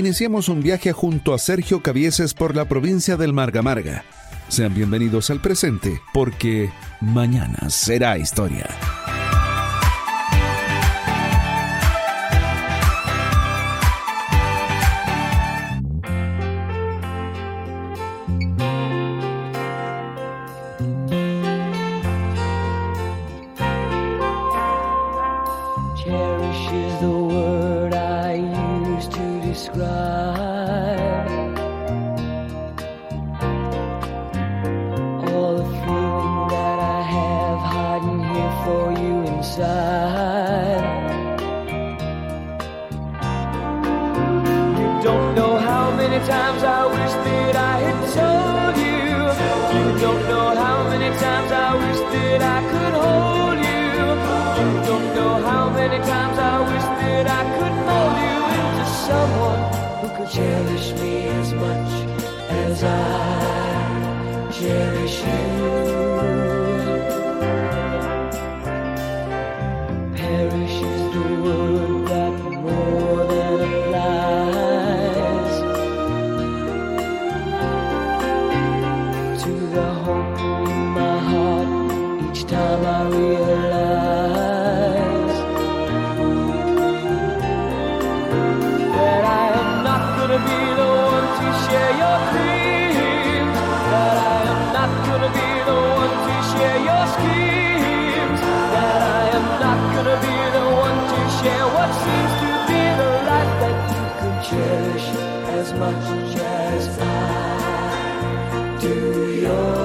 iniciamos un viaje junto a Sergio Cavieses por la provincia del Marga Marga. Sean bienvenidos al presente, porque mañana será historia. Just I do your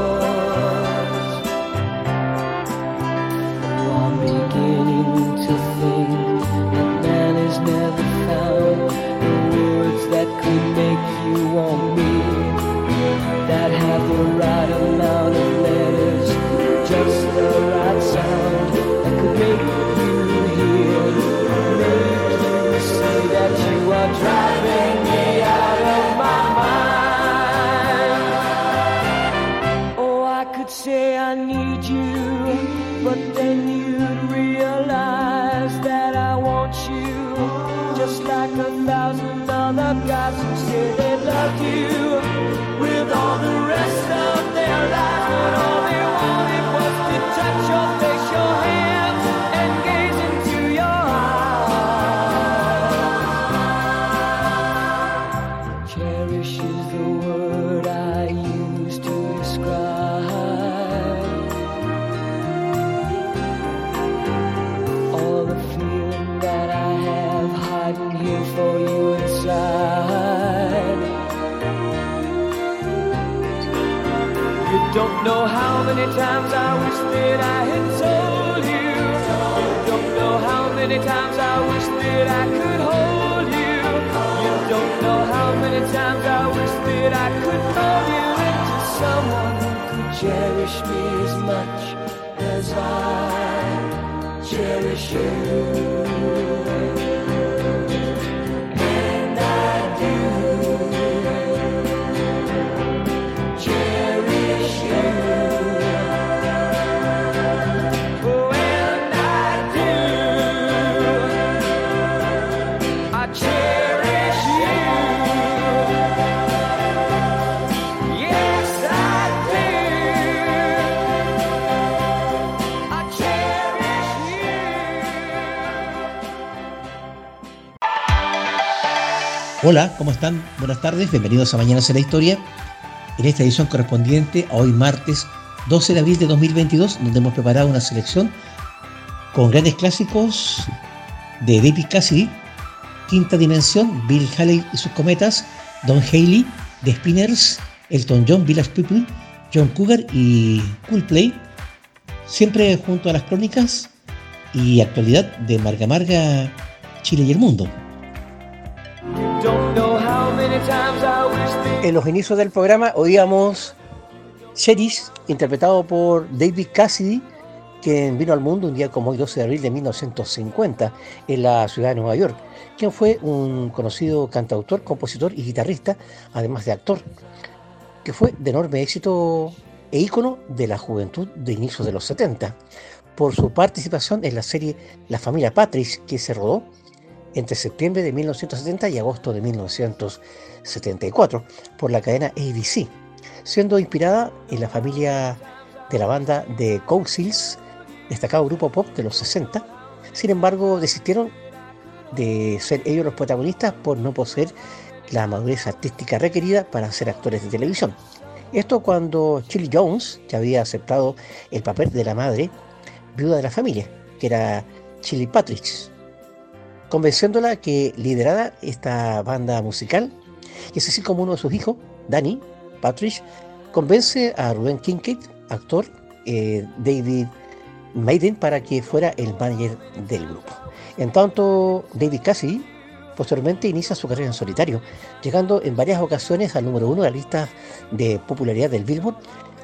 cherish me as much as I cherish you. Hola, ¿cómo están? Buenas tardes, bienvenidos a Mañana será Historia. En esta edición correspondiente a hoy martes 12 de abril de 2022, donde hemos preparado una selección con grandes clásicos de David Cassidy, Quinta Dimensión, Bill Haley y sus cometas, Don Haley, The Spinners, Elton John, Village People, John Cougar y Coolplay, siempre junto a las crónicas y actualidad de Marga Marga, Chile y el mundo. En los inicios del programa oíamos Cheris, interpretado por David Cassidy, quien vino al mundo un día como hoy, 12 de abril de 1950, en la ciudad de Nueva York, quien fue un conocido cantautor, compositor y guitarrista, además de actor, que fue de enorme éxito e ícono de la juventud de inicios de los 70, por su participación en la serie La familia Patrick, que se rodó entre septiembre de 1970 y agosto de 1974 por la cadena ABC, siendo inspirada en la familia de la banda de Councils, destacado grupo pop de los 60. Sin embargo, desistieron de ser ellos los protagonistas por no poseer la madurez artística requerida para ser actores de televisión. Esto cuando Chili Jones ya había aceptado el papel de la madre viuda de la familia, que era Chili Patrick, convenciéndola que liderara esta banda musical, y así como uno de sus hijos, Danny Patrick, convence a Ruben Kincaid, actor, eh, David Maiden, para que fuera el manager del grupo. En tanto, David Cassidy posteriormente inicia su carrera en solitario, llegando en varias ocasiones al número uno de la lista de popularidad del Billboard,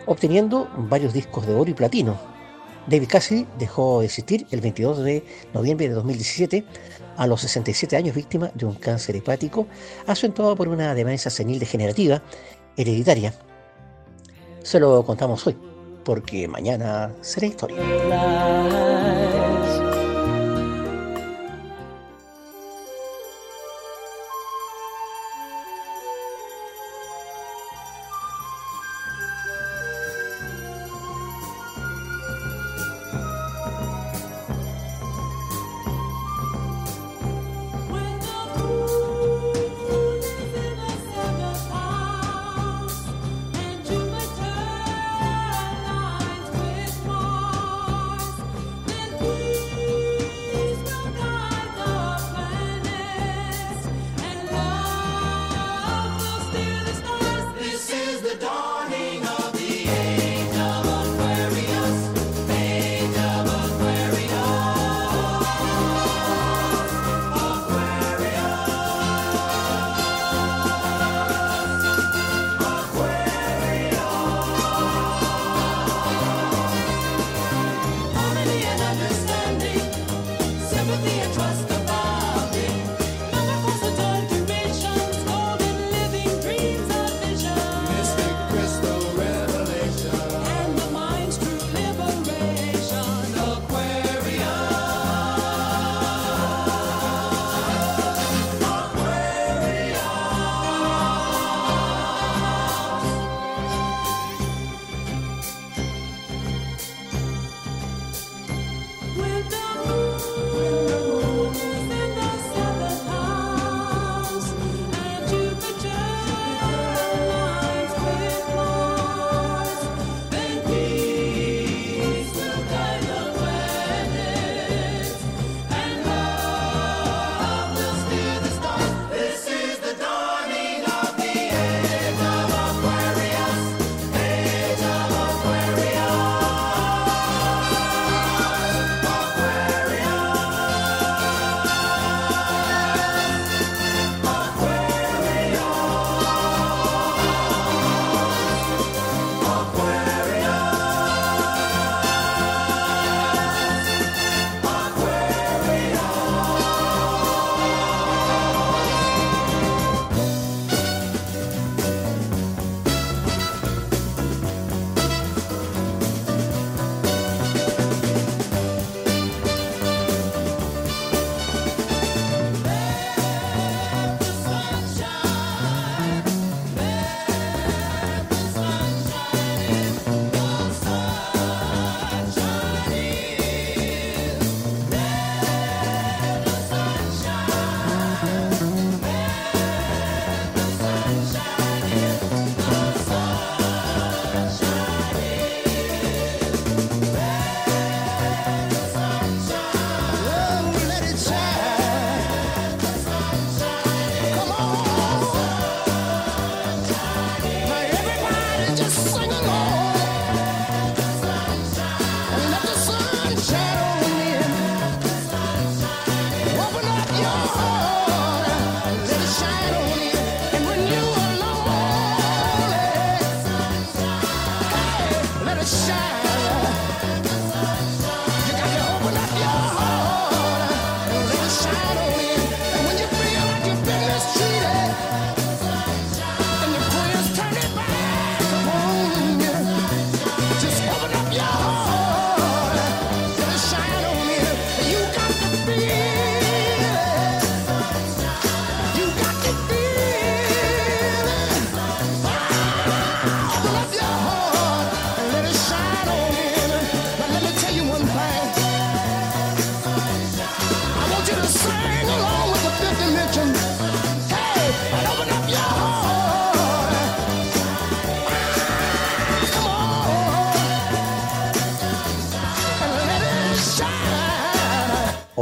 obteniendo varios discos de oro y platino. David Cassidy dejó de existir el 22 de noviembre de 2017 a los 67 años víctima de un cáncer hepático acentuado por una demencia senil degenerativa hereditaria. Se lo contamos hoy, porque mañana será historia.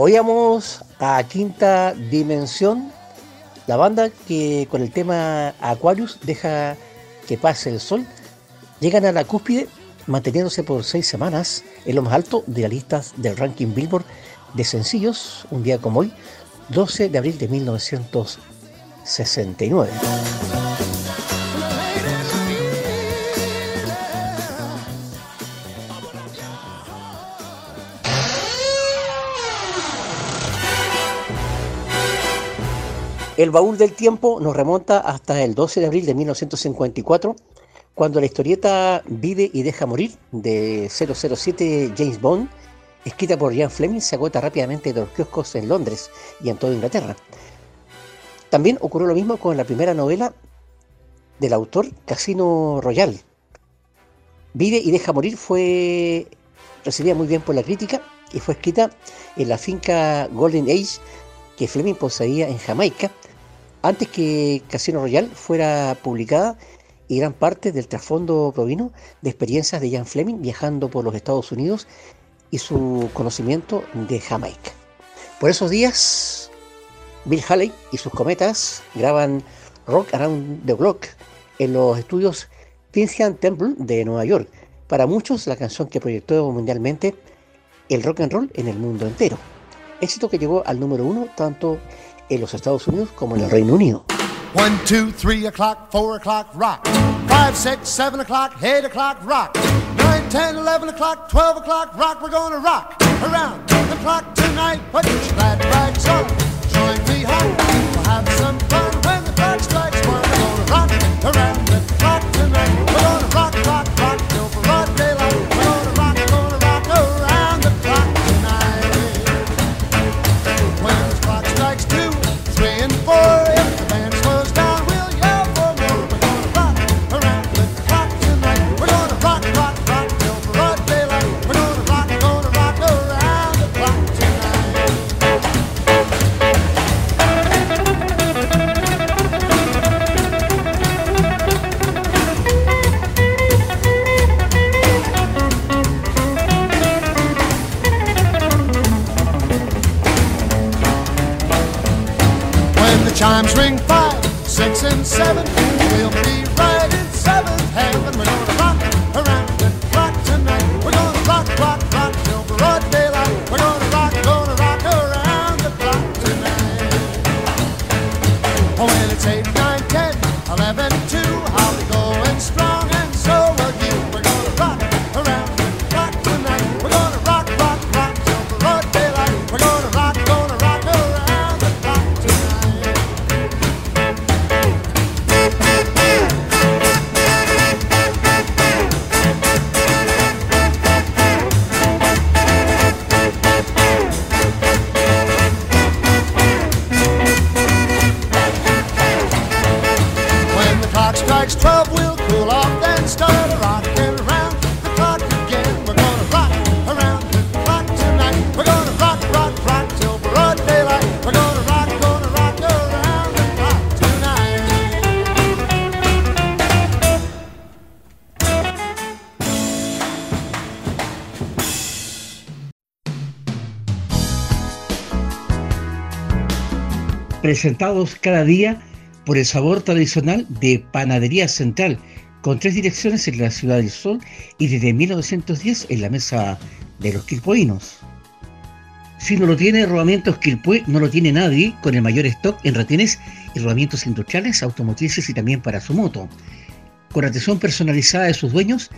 Oíamos a Quinta Dimensión, la banda que con el tema Aquarius deja que pase el sol, llegan a la cúspide manteniéndose por seis semanas en lo más alto de las listas del ranking Billboard de sencillos, un día como hoy, 12 de abril de 1969. El baúl del tiempo nos remonta hasta el 12 de abril de 1954, cuando la historieta Vive y deja morir de 007 James Bond, escrita por Ian Fleming, se agota rápidamente de los kioscos en Londres y en toda Inglaterra. También ocurrió lo mismo con la primera novela del autor Casino Royale. Vive y deja morir fue recibida muy bien por la crítica y fue escrita en la finca Golden Age que Fleming poseía en Jamaica antes que Casino Royale fuera publicada y gran parte del trasfondo provino de experiencias de Jan Fleming viajando por los Estados Unidos y su conocimiento de Jamaica. Por esos días, Bill Haley y sus cometas graban Rock Around the Block en los estudios Vincent Temple de Nueva York. Para muchos, la canción que proyectó mundialmente el rock and roll en el mundo entero. Éxito que llegó al número uno tanto en los Estados Unidos como en el Reino Unido. 1, 2, 3 o'clock, 4 o'clock, rock. 5, 6, 7 o'clock, 8 o'clock, rock. 9, 10, 11 o'clock, 12 o'clock, rock. We're gonna rock around the clock tonight. Put your glad rags on, join me home. We'll have some fun when the clock strikes one. We're gonna rock around presentados cada día por el sabor tradicional de Panadería Central, con tres direcciones en la Ciudad del Sol y desde 1910 en la mesa de los quilpoinos. Si no lo tiene Rodamientos Quilpue, no lo tiene nadie, con el mayor stock en retenes y rodamientos industriales, automotrices y también para su moto. Con atención personalizada de sus dueños,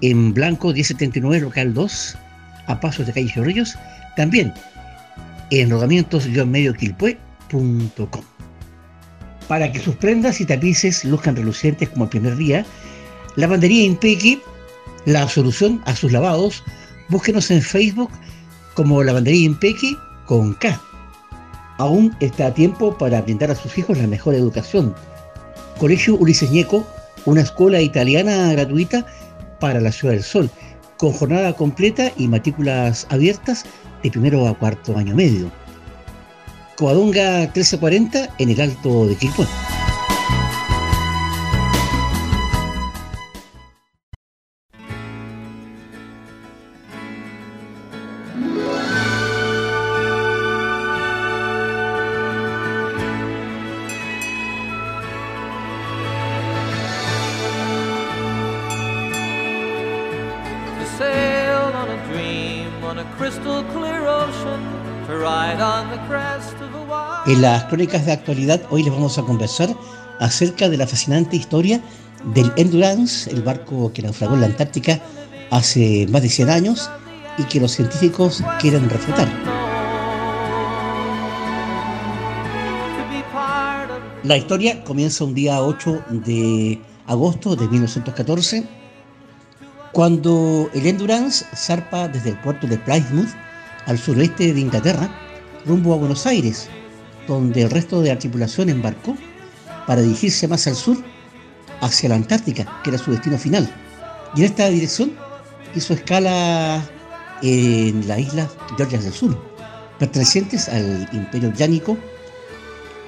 en Blanco 1079 Local 2, a pasos de calle Chorrillos, también en Para que sus prendas y tapices luzcan relucientes como el primer día, Lavandería Impequi, la solución a sus lavados, búsquenos en Facebook como Lavandería Impequi con K. Aún está a tiempo para brindar a sus hijos la mejor educación. Colegio Ulises Ñeco, una escuela italiana gratuita para la Ciudad del Sol, con jornada completa y matrículas abiertas de primero a cuarto año medio. Coadonga 1340 en el Alto de Quilpué. En las crónicas de actualidad hoy les vamos a conversar acerca de la fascinante historia del Endurance, el barco que naufragó en la Antártica hace más de 100 años y que los científicos quieren refutar. La historia comienza un día 8 de agosto de 1914, cuando el Endurance zarpa desde el puerto de Plymouth al suroeste de Inglaterra rumbo a Buenos Aires, donde el resto de la tripulación embarcó para dirigirse más al sur hacia la Antártica, que era su destino final. Y en esta dirección hizo escala en la isla Georgias del Sur, pertenecientes al Imperio Británico.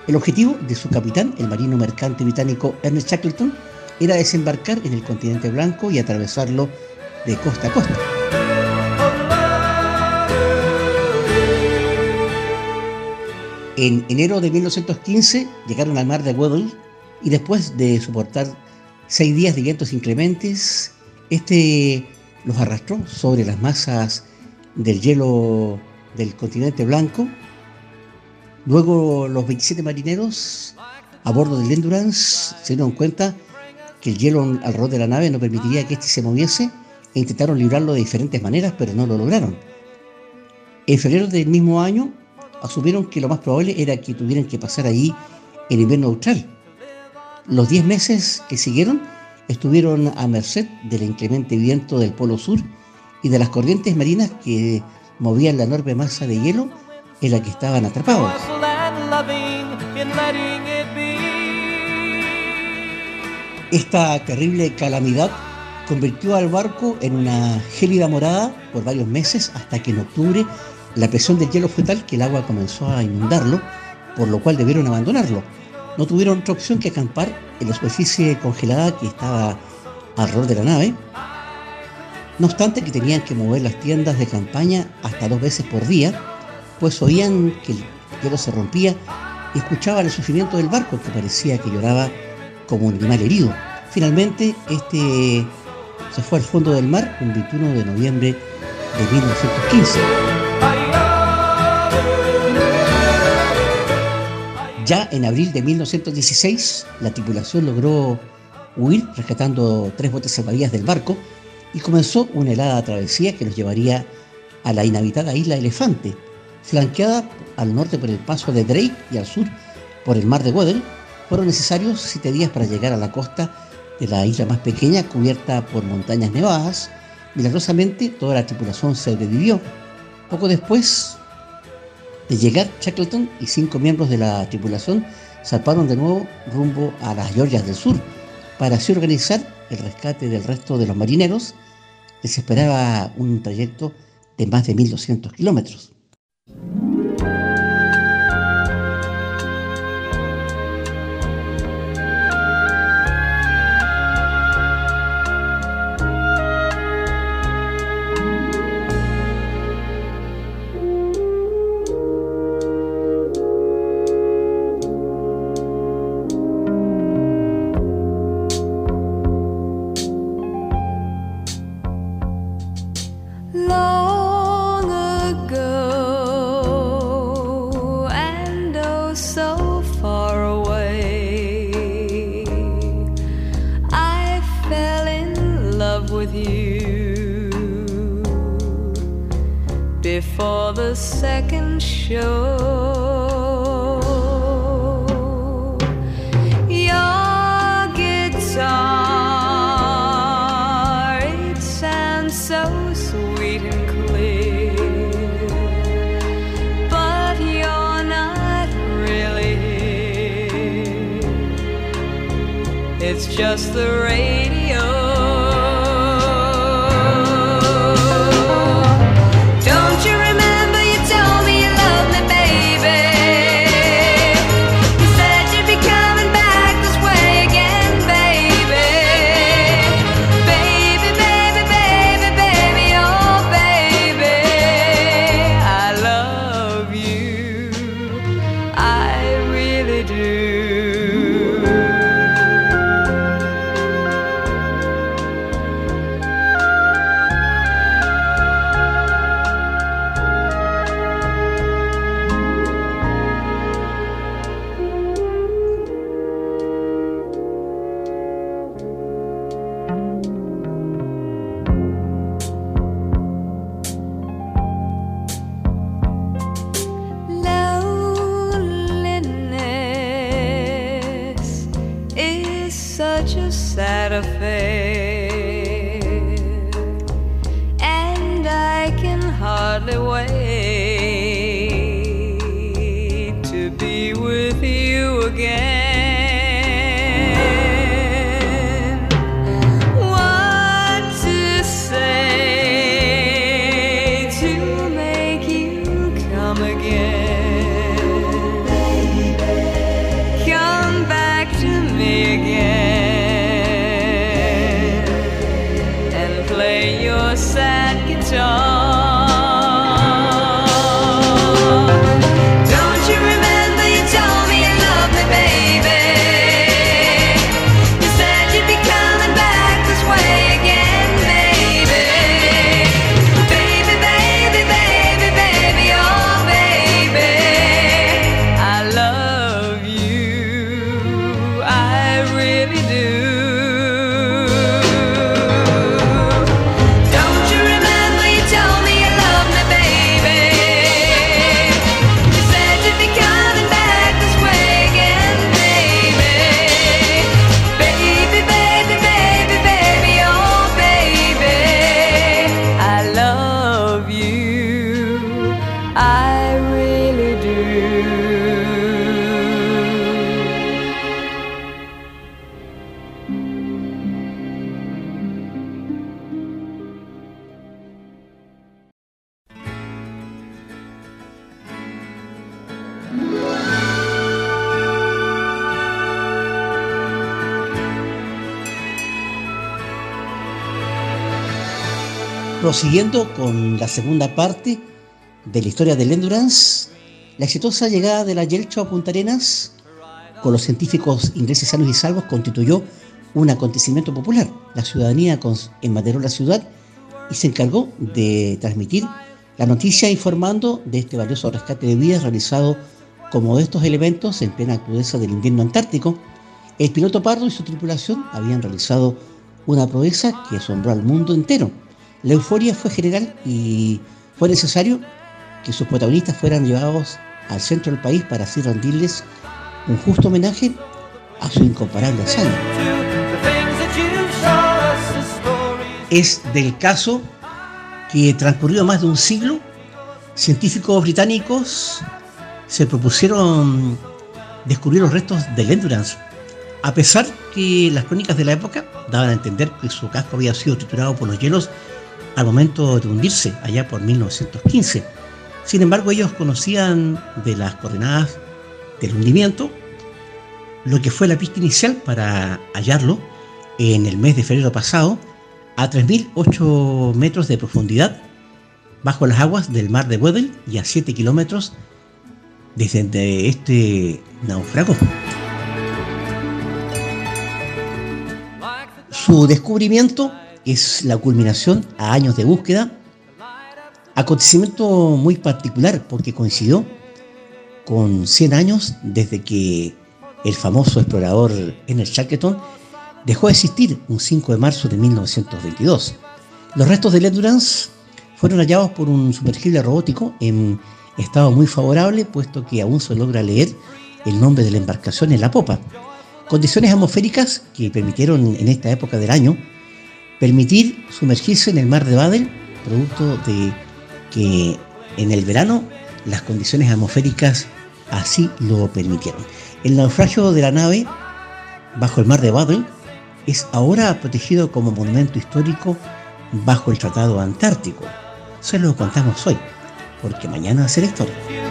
El objetivo de su capitán, el marino mercante británico Ernest Shackleton, era desembarcar en el continente blanco y atravesarlo de costa a costa. En enero de 1915 llegaron al mar de Weddell y después de soportar seis días de vientos inclementes, este los arrastró sobre las masas del hielo del continente blanco. Luego los 27 marineros a bordo del Endurance se dieron cuenta que el hielo alrededor de la nave no permitiría que éste se moviese e intentaron librarlo de diferentes maneras, pero no lo lograron. En febrero del mismo año asumieron que lo más probable era que tuvieran que pasar allí el invierno austral. Los 10 meses que siguieron estuvieron a merced del inclemente viento del Polo Sur y de las corrientes marinas que movían la enorme masa de hielo en la que estaban atrapados. Esta terrible calamidad convirtió al barco en una gélida morada por varios meses hasta que en octubre la presión del hielo fue tal que el agua comenzó a inundarlo, por lo cual debieron abandonarlo. No tuvieron otra opción que acampar en la superficie congelada que estaba alrededor de la nave. No obstante que tenían que mover las tiendas de campaña hasta dos veces por día, pues oían que el hielo se rompía y escuchaban el sufrimiento del barco que parecía que lloraba como un animal herido. Finalmente, este se fue al fondo del mar el 21 de noviembre de 1915. Ya en abril de 1916, la tripulación logró huir rescatando tres botes salvavidas del barco y comenzó una helada travesía que los llevaría a la inhabitada isla Elefante, flanqueada al norte por el paso de Drake y al sur por el mar de Weddell. Fueron necesarios siete días para llegar a la costa de la isla más pequeña cubierta por montañas nevadas. Milagrosamente toda la tripulación sobrevivió. Poco después de llegar, Shackleton y cinco miembros de la tripulación zarparon de nuevo rumbo a las Georgias del Sur para así organizar el rescate del resto de los marineros. Les esperaba un trayecto de más de 1.200 kilómetros. Prosiguiendo con la segunda parte de la historia del Endurance, la exitosa llegada de la Yelcho a Punta Arenas con los científicos ingleses sanos y salvos constituyó un acontecimiento popular. La ciudadanía embanderó la ciudad y se encargó de transmitir la noticia informando de este valioso rescate de vidas realizado como de estos elementos en plena crudeza del invierno antártico. El piloto Pardo y su tripulación habían realizado una proeza que asombró al mundo entero. La euforia fue general y fue necesario que sus protagonistas fueran llevados al centro del país para así rendirles un justo homenaje a su incomparable hazaña. Es del caso que transcurrido más de un siglo, científicos británicos se propusieron descubrir los restos del Endurance, a pesar que las crónicas de la época daban a entender que su casco había sido triturado por los hielos al momento de hundirse, allá por 1915. Sin embargo, ellos conocían de las coordenadas del hundimiento, lo que fue la pista inicial para hallarlo en el mes de febrero pasado a 3.008 metros de profundidad bajo las aguas del mar de Weddell y a 7 kilómetros desde de este naufrago. Su descubrimiento es la culminación a años de búsqueda, acontecimiento muy particular porque coincidió con 100 años desde que el famoso explorador Ernest Shackleton dejó de existir un 5 de marzo de 1922. Los restos del Endurance fueron hallados por un sumergible robótico en estado muy favorable, puesto que aún se logra leer el nombre de la embarcación en la popa. Condiciones atmosféricas que permitieron en esta época del año permitir sumergirse en el mar de Badel, producto de que en el verano las condiciones atmosféricas así lo permitieron. El naufragio de la nave bajo el mar de Badel es ahora protegido como monumento histórico bajo el Tratado Antártico. Se lo contamos hoy, porque mañana será historia.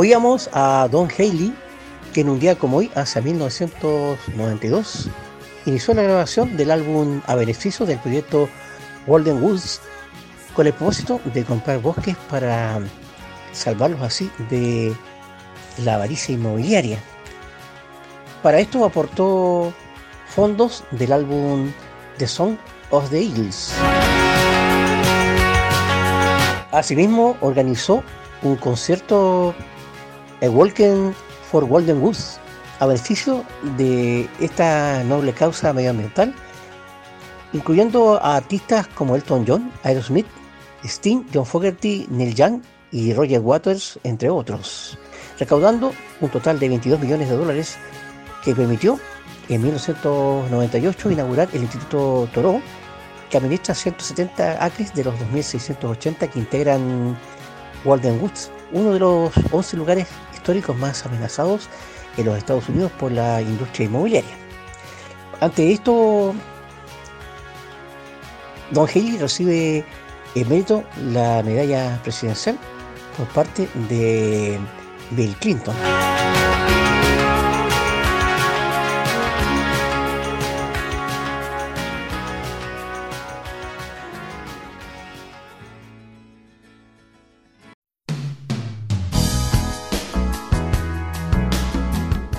Oíamos a Don Haley, que en un día como hoy, hacia 1992, inició la grabación del álbum a beneficio del proyecto Golden Woods, con el propósito de comprar bosques para salvarlos así de la avaricia inmobiliaria. Para esto aportó fondos del álbum The Song of the Eagles. Asimismo, organizó un concierto el Walking for Golden Woods a beneficio de esta noble causa medioambiental, incluyendo a artistas como Elton John, Aerosmith, Sting, John Fogerty, Neil Young y Roger Waters, entre otros, recaudando un total de 22 millones de dólares que permitió en 1998 inaugurar el Instituto Toro, que administra 170 acres de los 2.680 que integran Walden Woods, uno de los 11 lugares más amenazados en los Estados Unidos por la industria inmobiliaria. Ante esto, Don Haley recibe en mérito la medalla presidencial por parte de Bill Clinton.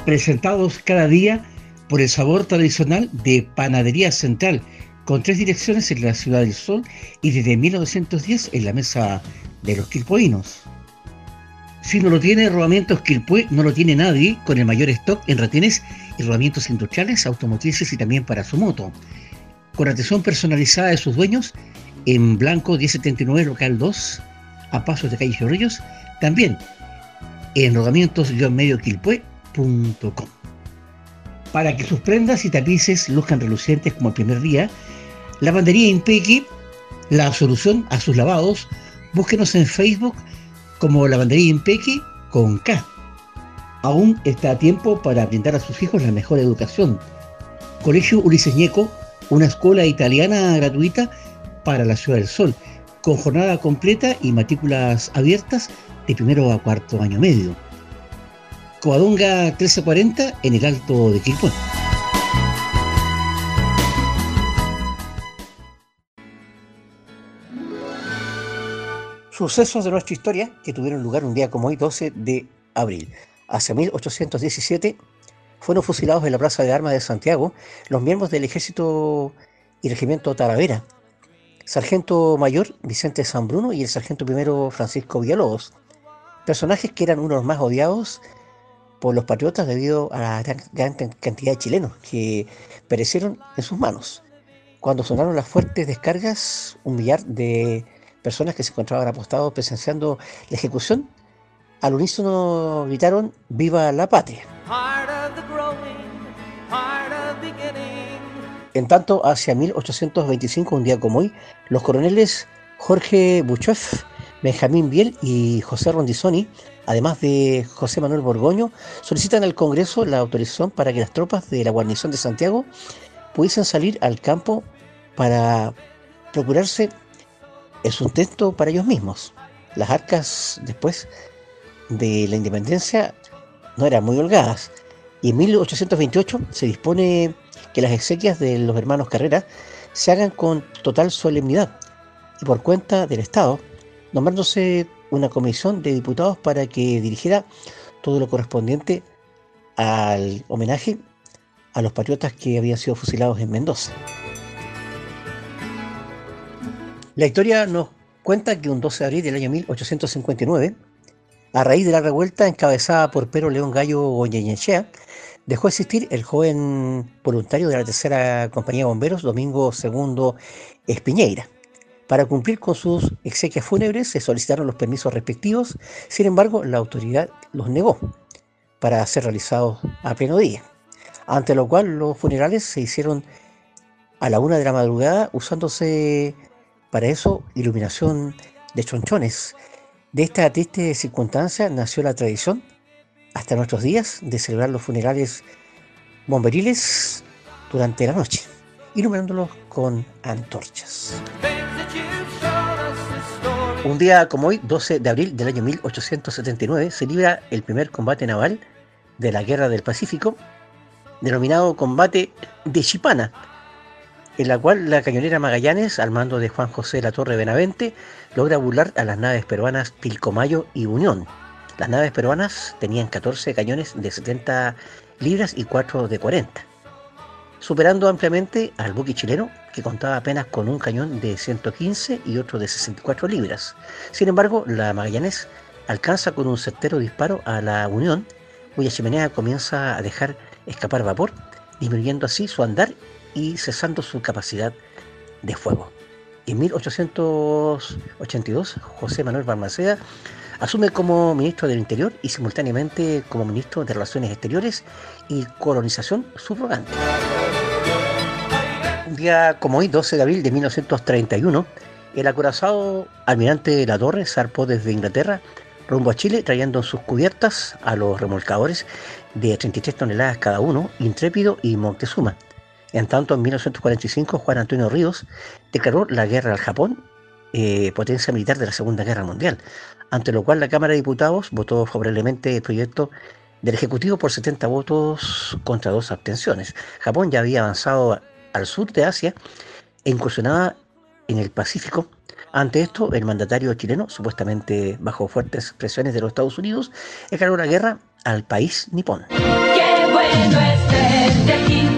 Presentados cada día por el sabor tradicional de Panadería Central, con tres direcciones en la Ciudad del Sol y desde 1910 en la mesa de los quilpoinos. Si no lo tiene Rodamientos Quilpue, no lo tiene nadie, con el mayor stock en retenes y rodamientos industriales, automotrices y también para su moto. Con atención personalizada de sus dueños, en Blanco 1079 Local 2, a pasos de calle Chorrillos, también en para que sus prendas y tapices luzcan relucientes como el primer día, Lavandería Impequi, la solución a sus lavados, búsquenos en Facebook como Lavandería Impequi con K. Aún está a tiempo para brindar a sus hijos la mejor educación. Colegio Ulises Ñeco, una escuela italiana gratuita para la Ciudad del Sol, con jornada completa y matrículas abiertas de primero a cuarto año medio. Coadonga 1340 en el Alto de Quilpué. Sucesos de nuestra historia que tuvieron lugar un día como hoy, 12 de abril. Hacia 1817 fueron fusilados en la Plaza de Armas de Santiago los miembros del Ejército y Regimiento Talavera, Sargento Mayor Vicente San Bruno y el Sargento Primero Francisco Villalobos, personajes que eran unos más odiados por los patriotas debido a la gran, gran cantidad de chilenos que perecieron en sus manos. Cuando sonaron las fuertes descargas, un millar de personas que se encontraban apostados presenciando la ejecución, al unísono gritaron ¡Viva la patria! En tanto, hacia 1825, un día como hoy, los coroneles Jorge Buchoff, Benjamín Biel y José Rondizoni, además de José Manuel Borgoño, solicitan al Congreso la autorización para que las tropas de la guarnición de Santiago pudiesen salir al campo para procurarse el sustento para ellos mismos. Las arcas después de la independencia no eran muy holgadas y en 1828 se dispone que las exequias de los hermanos Carrera se hagan con total solemnidad y por cuenta del Estado, nombrándose una comisión de diputados para que dirigiera todo lo correspondiente al homenaje a los patriotas que habían sido fusilados en Mendoza. La historia nos cuenta que un 12 de abril del año 1859, A raíz de la revuelta encabezada por Pedro León Gallo Goñeñechea, dejó de existir el joven voluntario de la tercera compañía de bomberos, Domingo II Espiñeira. Para cumplir con sus exequias fúnebres se solicitaron los permisos respectivos, sin embargo la autoridad los negó para ser realizados a pleno día, ante lo cual los funerales se hicieron a la una de la madrugada usándose para eso iluminación de chonchones. De esta triste circunstancia nació la tradición, hasta nuestros días, de celebrar los funerales bomberiles durante la noche, iluminándolos con antorchas. Un día como hoy, 12 de abril del año 1879, se libra el primer combate naval de la Guerra del Pacífico, denominado Combate de Chipana, en la cual la cañonera Magallanes, al mando de Juan José La Torre Benavente, logra burlar a las naves peruanas Pilcomayo y Unión. Las naves peruanas tenían 14 cañones de 70 libras y 4 de 40, superando ampliamente al buque chileno, que contaba apenas con un cañón de 115 y otro de 64 libras. Sin embargo, la Magallanes alcanza con un certero disparo a la Unión, cuya chimenea comienza a dejar escapar vapor, disminuyendo así su andar y cesando su capacidad de fuego. En 1882, José Manuel Balmaceda asume como ministro del Interior y simultáneamente como ministro de Relaciones Exteriores y Colonización subrogante. Un día como hoy, 12 de abril de 1931, el acorazado almirante La Torre zarpó desde Inglaterra rumbo a Chile trayendo en sus cubiertas a los remolcadores de 33 toneladas cada uno, Intrépido y Montezuma. En tanto, en 1945, Juan Antonio Ríos declaró la guerra al Japón, eh, potencia militar de la Segunda Guerra Mundial, ante lo cual la Cámara de Diputados votó favorablemente el proyecto del Ejecutivo por 70 votos contra dos abstenciones. Japón ya había avanzado al sur de Asia e incursionaba en el Pacífico. Ante esto, el mandatario chileno, supuestamente bajo fuertes presiones de los Estados Unidos, declaró la guerra al país nipón.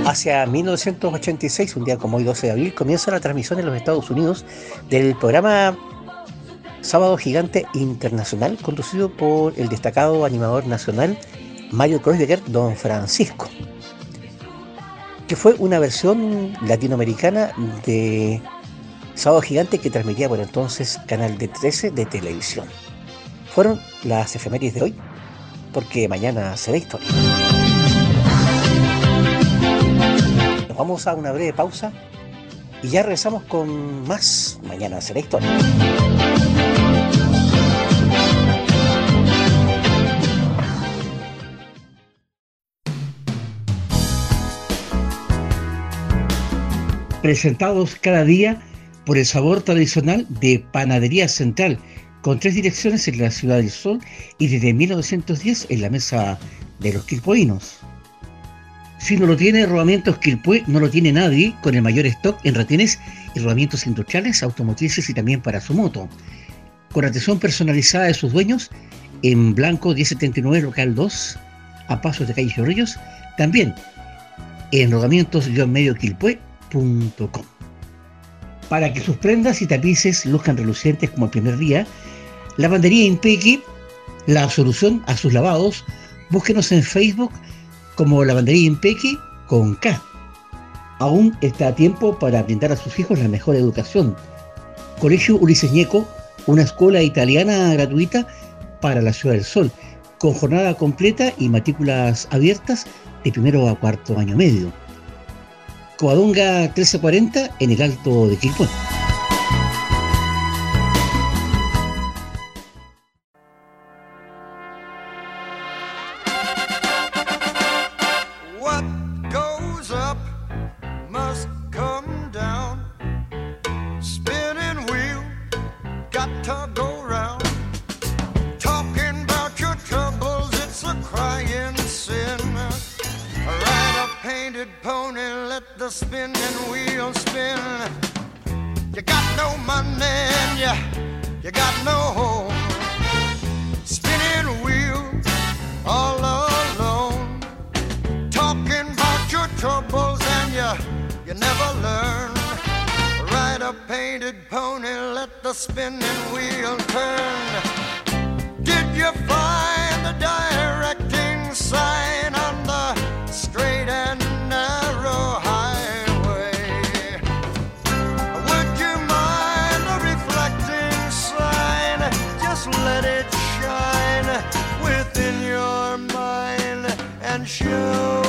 Hacia 1986, un día como hoy 12 de abril, comienza la transmisión en los Estados Unidos del programa Sábado Gigante Internacional, conducido por el destacado animador nacional Mario Kreuzberger, Don Francisco, que fue una versión latinoamericana de Sábado Gigante que transmitía por entonces Canal de 13 de televisión. Fueron las efemérides de hoy, porque mañana será historia. Nos vamos a una breve pausa y ya regresamos con más Mañana será historia. Presentados cada día por el sabor tradicional de Panadería Central, con tres direcciones en la Ciudad del Sol y desde 1910 en la mesa de los quilpoinos. Si no lo tiene Rodamientos Quilpue, no lo tiene nadie, con el mayor stock en retenes y rodamientos industriales, automotrices y también para su moto. Con atención personalizada de sus dueños, en Blanco 1079 Local 2, a pasos de Calle Chorrillos, también en Para que sus prendas y tapices luzcan relucientes como el primer día, Lavandería Impequi, la solución a sus lavados, búsquenos en Facebook como Lavandería Impequi con K. Aún está a tiempo para brindar a sus hijos la mejor educación. Colegio Ulises Ñeco, una escuela italiana gratuita para la Ciudad del Sol, con jornada completa y matrículas abiertas de primero a cuarto año medio. Coadonga 1340 en el Alto de Quilpué. Painted pony, let the spinning wheel turn. Did you find the directing sign on the straight and narrow highway? Would you mind a reflecting sign? Just let it shine within your mind and show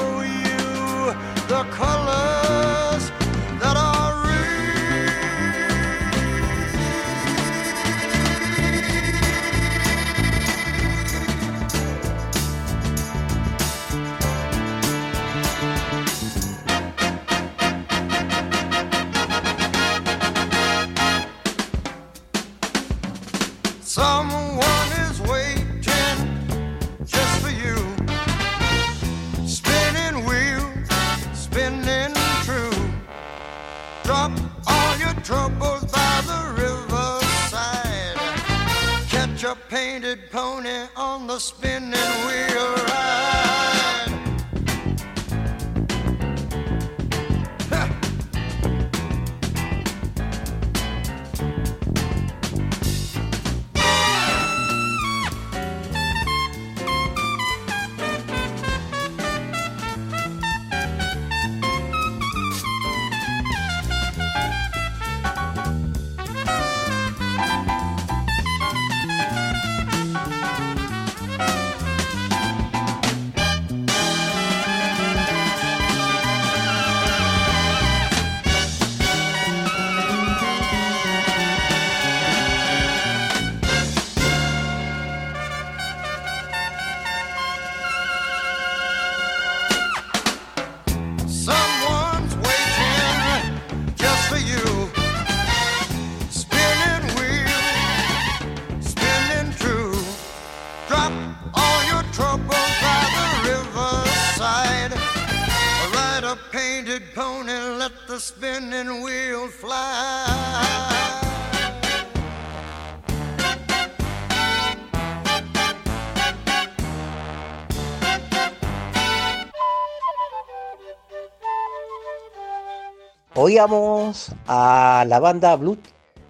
Oíamos a la banda Blood,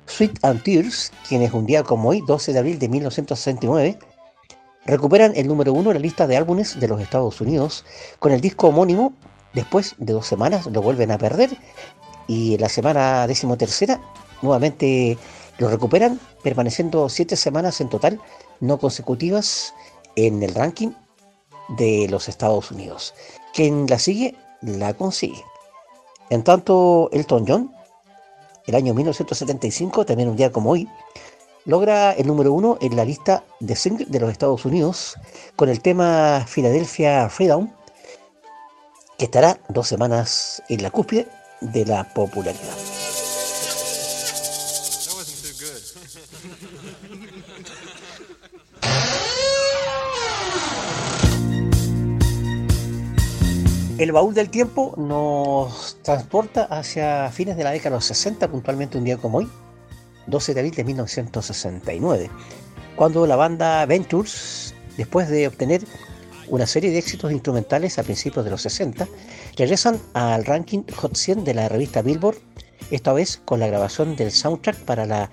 Sweet and Tears, quienes un día como hoy, 12 de abril de 1969, recuperan el número uno en la lista de álbumes de los Estados Unidos con el disco homónimo. Después de dos semanas lo vuelven a perder y la semana decimotercera nuevamente lo recuperan, permaneciendo siete semanas en total no consecutivas en el ranking de los Estados Unidos. Quien la sigue, la consigue. En tanto, Elton John, el año 1975, también un día como hoy, logra el número uno en la lista de singles de los Estados Unidos con el tema Philadelphia Freedom, que estará dos semanas en la cúspide de la popularidad. El baúl del tiempo nos transporta hacia fines de la década de los 60, puntualmente un día como hoy, 12 de abril de 1969, cuando la banda Ventures, después de obtener una serie de éxitos instrumentales a principios de los 60, regresan al ranking Hot 100 de la revista Billboard, esta vez con la grabación del soundtrack para la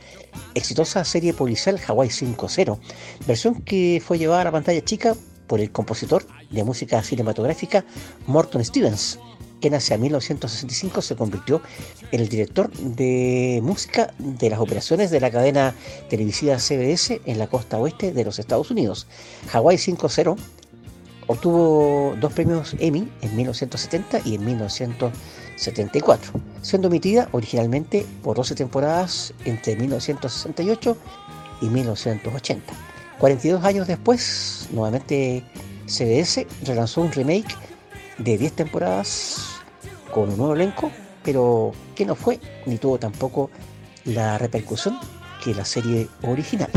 exitosa serie policial Hawaii 5.0, versión que fue llevada a la pantalla chica por el compositor de música cinematográfica Morton Stevens, quien hacia 1965 se convirtió en el director de música de las operaciones de la cadena televisiva CBS en la costa oeste de los Estados Unidos. Hawaii 5.0 obtuvo dos premios Emmy en 1970 y en 1974, siendo emitida originalmente por 12 temporadas entre 1968 y 1980. 42 años después, nuevamente CBS relanzó un remake de 10 temporadas con un nuevo elenco, pero que no fue ni tuvo tampoco la repercusión que la serie original.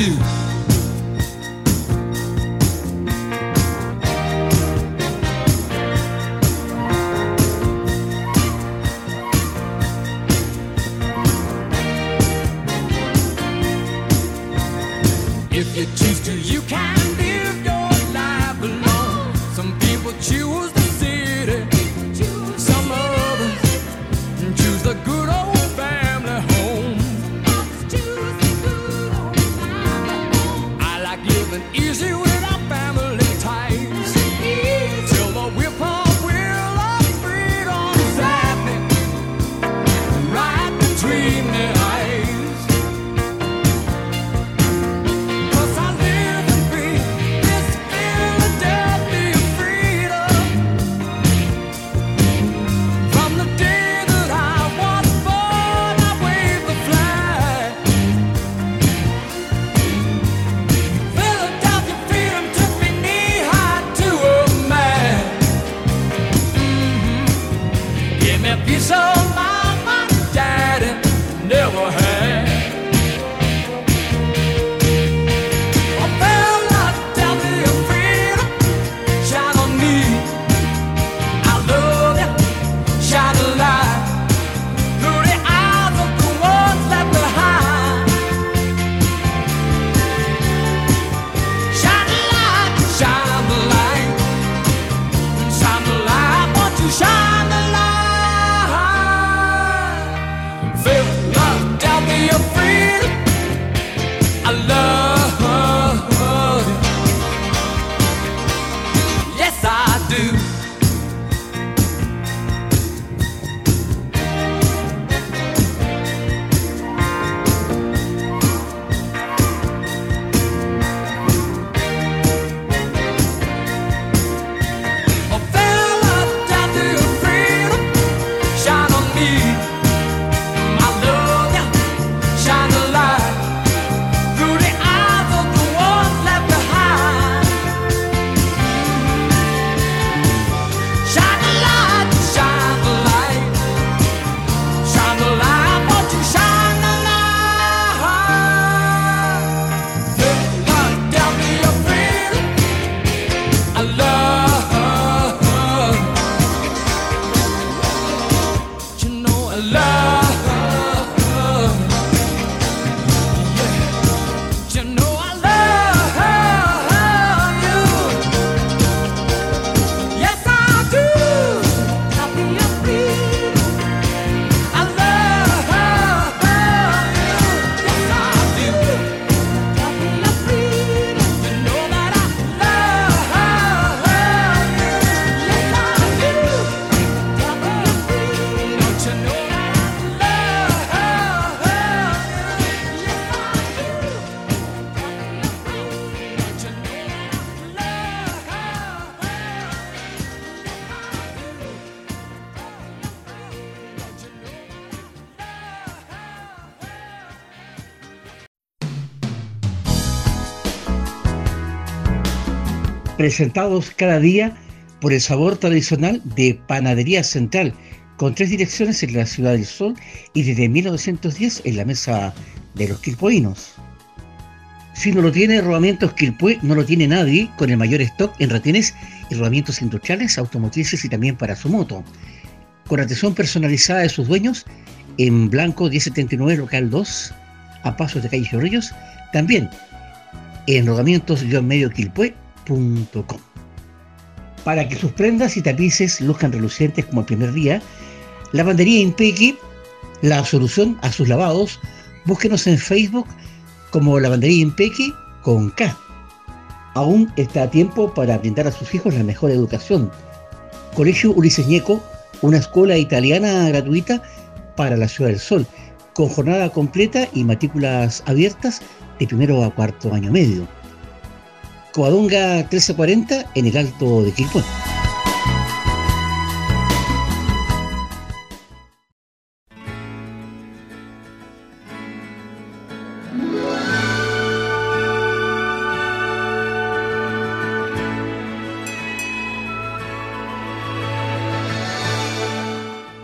Do. Presentados cada día por el sabor tradicional de Panadería Central, con tres direcciones en la Ciudad del Sol y desde 1910 en la mesa de los quilpoinos. Si no lo tiene Rodamientos Quilpué, no lo tiene nadie, con el mayor stock en retenes y rodamientos industriales, automotrices y también para su moto. Con atención personalizada de sus dueños, en Blanco 1079 Local 2, a pasos de calle Chorrillos, también en Para que sus prendas y tapices luzcan relucientes como el primer día, Lavandería Impequi, la solución a sus lavados, búsquenos en Facebook como Lavandería Impequi con K. Aún está a tiempo para brindar a sus hijos la mejor educación. Colegio Ulises Ñeco, una escuela italiana gratuita para la Ciudad del Sol, con jornada completa y matrículas abiertas de primero a cuarto año medio. Coadonga 1340 en el Alto de Quilpué.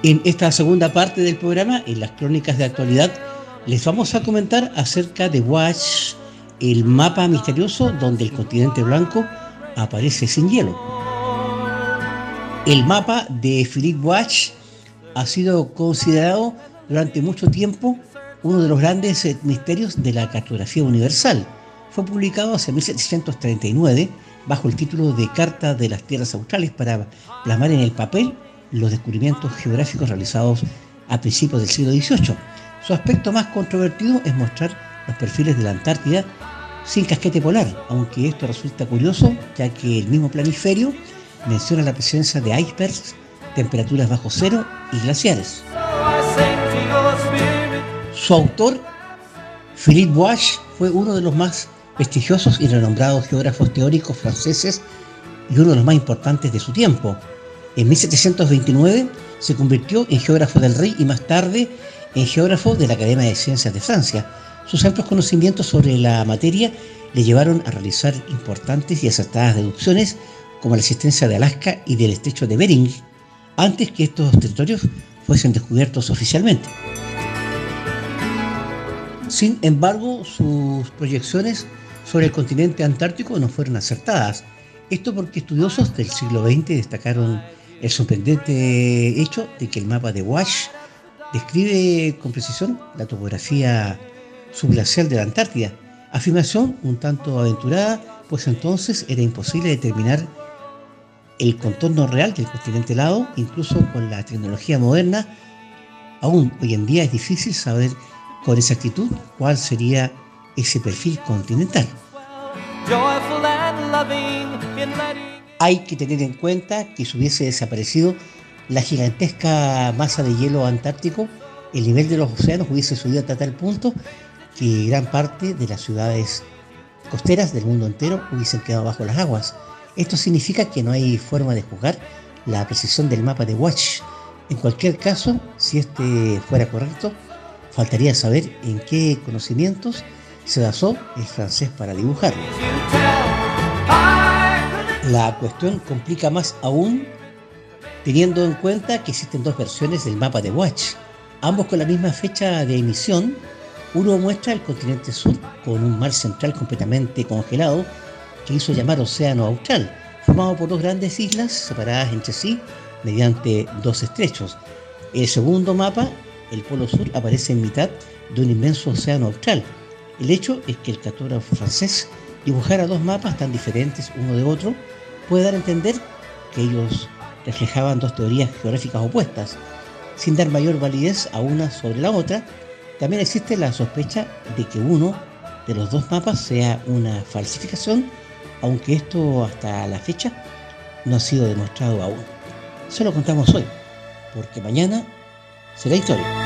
En esta segunda parte del programa, en las crónicas de actualidad, les vamos a comentar acerca de Watch, el mapa misterioso donde el continente blanco aparece sin hielo. El mapa de Philip Watch ha sido considerado durante mucho tiempo uno de los grandes eh, misterios de la cartografía universal. Fue publicado hacia 1739 bajo el título de Carta de las Tierras Australes para plasmar en el papel los descubrimientos geográficos realizados a principios del siglo XVIII. Su aspecto más controvertido es mostrar los perfiles de la Antártida sin casquete polar, aunque esto resulta curioso ya que el mismo planiferio menciona la presencia de icebergs, temperaturas bajo cero y glaciares. Su autor, Philippe Bois, fue uno de los más prestigiosos y renombrados geógrafos teóricos franceses y uno de los más importantes de su tiempo. En 1729 se convirtió en geógrafo del rey y más tarde en geógrafo de la Academia de Ciencias de Francia. Sus amplios conocimientos sobre la materia le llevaron a realizar importantes y acertadas deducciones como la existencia de Alaska y del estrecho de Bering, antes que estos territorios fuesen descubiertos oficialmente. Sin embargo, sus proyecciones sobre el continente antártico no fueron acertadas. Esto porque estudiosos del siglo XX destacaron el sorprendente hecho de que el mapa de Wash describe con precisión la topografía subglacial de la Antártida, afirmación un tanto aventurada, pues entonces era imposible determinar el contorno real del continente helado, incluso con la tecnología moderna. Aún hoy en día es difícil saber con exactitud cuál sería ese perfil continental. Hay que tener en cuenta que si hubiese desaparecido la gigantesca masa de hielo antártico, el nivel de los océanos hubiese subido hasta tal punto que gran parte de las ciudades costeras del mundo entero hubiesen quedado bajo las aguas. Esto significa que no hay forma de juzgar la precisión del mapa de Watch. En cualquier caso, si este fuera correcto, faltaría saber en qué conocimientos se basó el francés para dibujarlo. La cuestión complica más aún teniendo en cuenta que existen dos versiones del mapa de Watch, ambos con la misma fecha de emisión. Uno muestra el continente sur con un mar central completamente congelado que hizo llamar Océano Austral, formado por dos grandes islas separadas entre sí mediante dos estrechos. El segundo mapa, el polo sur, aparece en mitad de un inmenso océano austral. El hecho es que el cartógrafo francés dibujara dos mapas tan diferentes uno de otro puede dar a entender que ellos reflejaban dos teorías geográficas opuestas. Sin dar mayor validez a una sobre la otra, también existe la sospecha de que uno de los dos mapas sea una falsificación, aunque esto hasta la fecha no ha sido demostrado aún. Se lo contamos hoy, porque mañana será historia.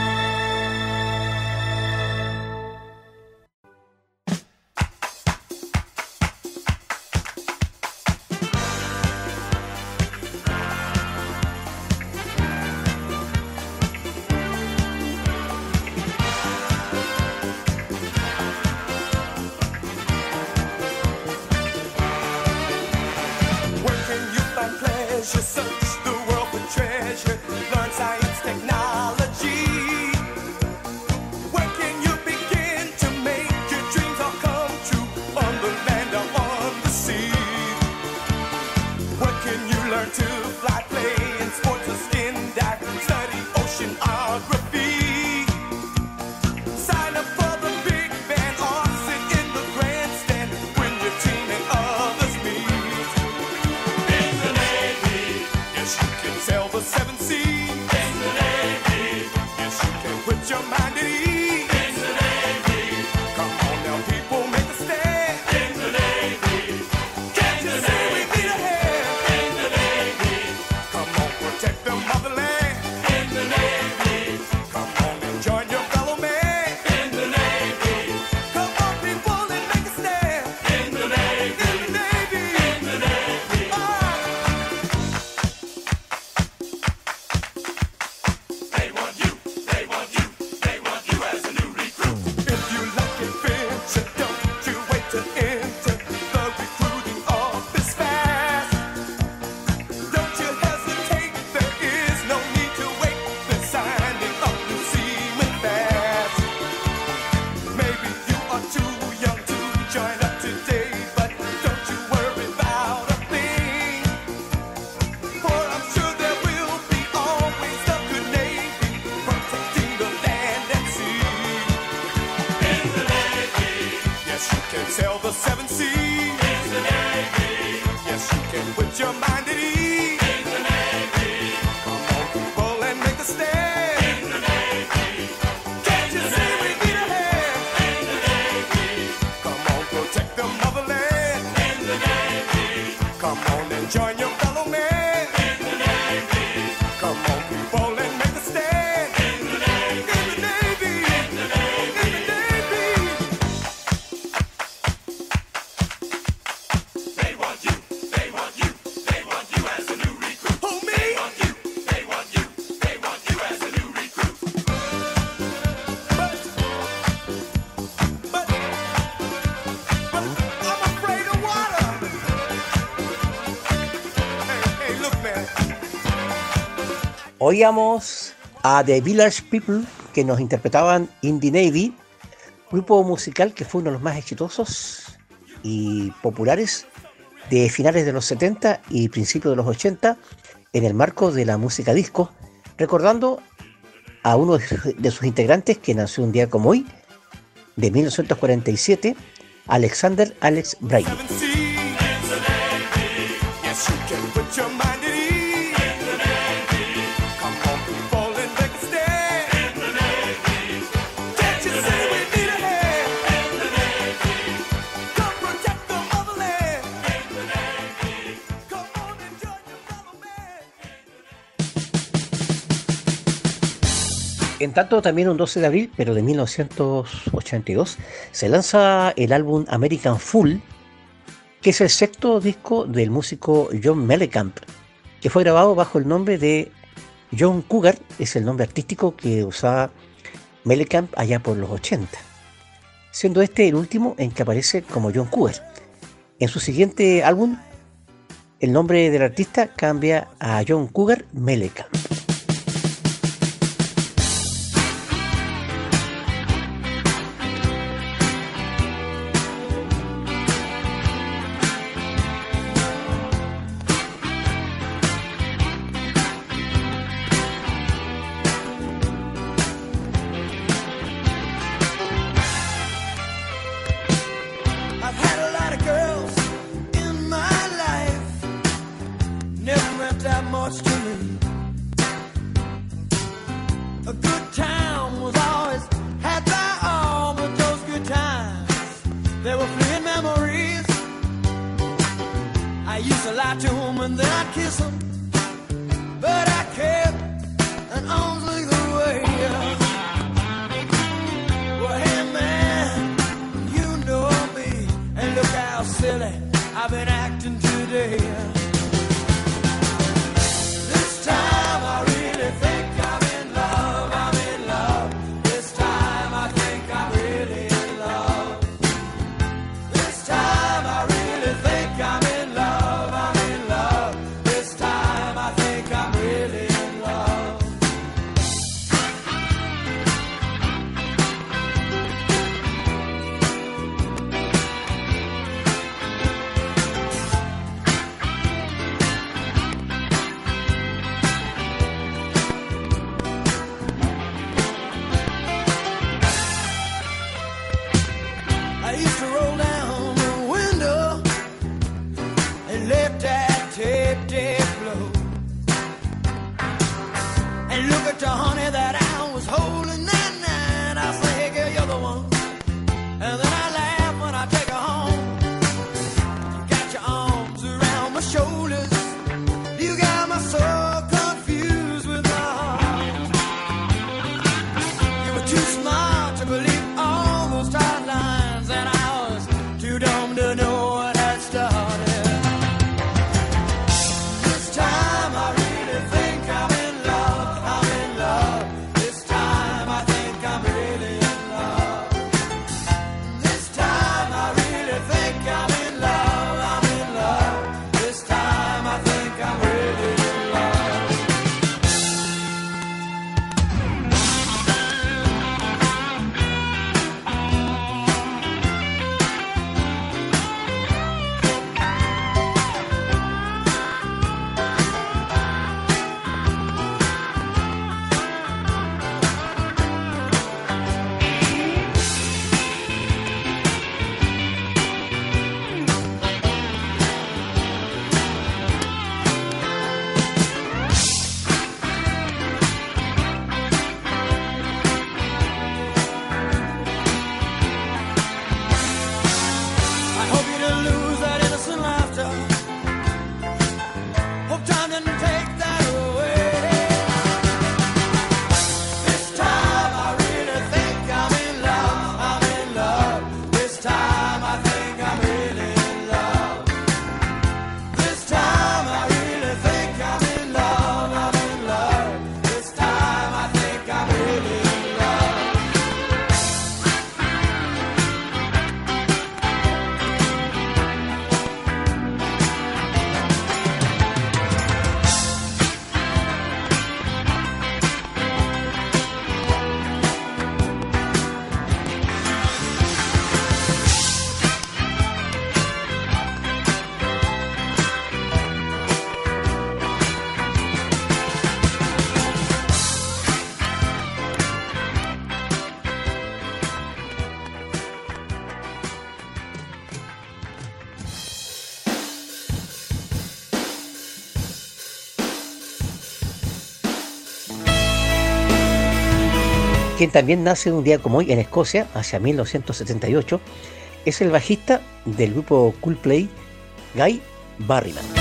sail the seven seas. oíamos a The Village People que nos interpretaban In the Navy, grupo musical que fue uno de los más exitosos y populares de finales de los 70 y principios de los 80 en el marco de la música disco, recordando a uno de sus integrantes que nació un día como hoy, de 1947, Alexander Alex Bryan. En tanto, también un 12 de abril, pero de 1982, se lanza el álbum American Fool, que es el sexto disco del músico John Mellencamp, que fue grabado bajo el nombre de John Cougar, es el nombre artístico que usaba Mellencamp allá por los 80, siendo este el último en que aparece como John Cougar. En su siguiente álbum, el nombre del artista cambia a John Cougar Mellencamp. Quien también nace un día como hoy en Escocia, hacia 1978, es el bajista del grupo Coolplay, Guy Barryman.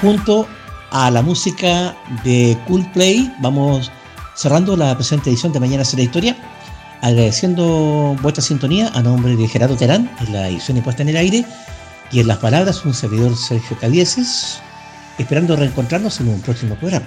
Junto a la música de Coolplay, vamos cerrando la presente edición de Mañana será Historia, agradeciendo vuestra sintonía a nombre de Gerardo Terán en la edición y puesta en el aire y en las palabras un servidor Sergio Cavieses, esperando reencontrarnos en un próximo programa.